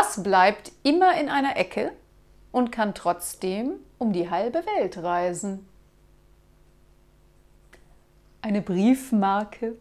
Was bleibt immer in einer Ecke und kann trotzdem um die halbe Welt reisen? Eine Briefmarke